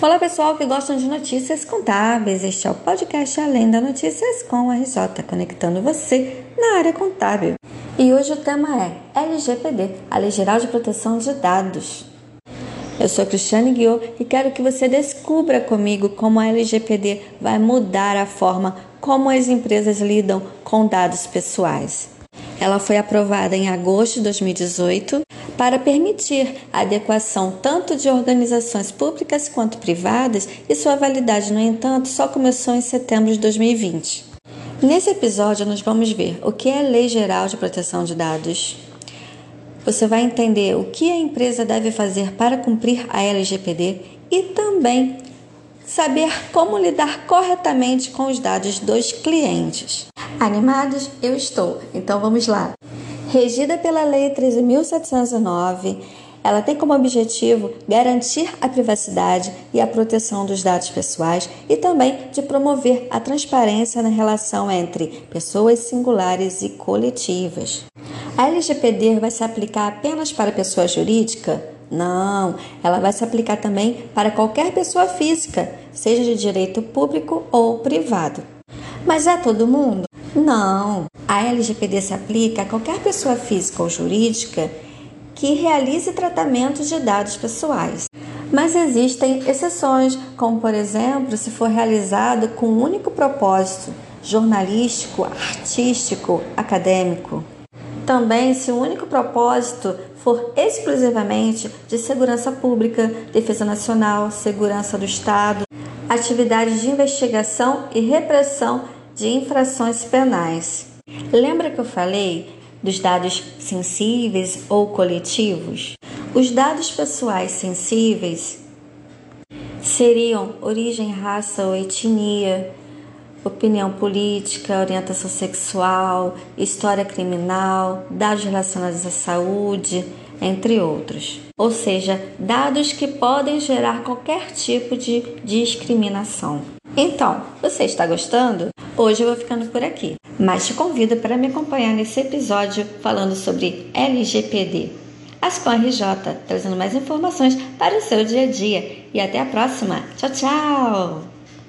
Olá pessoal que gostam de notícias contábeis, este é o podcast Além da Notícias com a RJ, conectando você na área contábil. E hoje o tema é LGPD, a Lei Geral de Proteção de Dados. Eu sou Cristiane Guiot e quero que você descubra comigo como a LGPD vai mudar a forma como as empresas lidam com dados pessoais. Ela foi aprovada em agosto de 2018 para permitir a adequação tanto de organizações públicas quanto privadas e sua validade, no entanto, só começou em setembro de 2020. Nesse episódio, nós vamos ver o que é a Lei Geral de Proteção de Dados. Você vai entender o que a empresa deve fazer para cumprir a LGPD e também saber como lidar corretamente com os dados dos clientes. Animados? Eu estou. Então vamos lá. Regida pela Lei 13.709, ela tem como objetivo garantir a privacidade e a proteção dos dados pessoais e também de promover a transparência na relação entre pessoas singulares e coletivas. A LGPD vai se aplicar apenas para pessoa jurídica? Não, ela vai se aplicar também para qualquer pessoa física, seja de direito público ou privado. Mas é todo mundo? Não. A LGPD se aplica a qualquer pessoa física ou jurídica que realize tratamento de dados pessoais. Mas existem exceções, como por exemplo, se for realizado com um único propósito jornalístico, artístico, acadêmico. Também, se o único propósito for exclusivamente de segurança pública, defesa nacional, segurança do Estado, atividades de investigação e repressão de infrações penais. Lembra que eu falei dos dados sensíveis ou coletivos? Os dados pessoais sensíveis seriam origem, raça ou etnia, opinião política, orientação sexual, história criminal, dados relacionados à saúde, entre outros. Ou seja, dados que podem gerar qualquer tipo de discriminação. Então, você está gostando? Hoje eu vou ficando por aqui, mas te convido para me acompanhar nesse episódio falando sobre LGPD. Ascom RJ, trazendo mais informações para o seu dia a dia. E até a próxima. Tchau, tchau!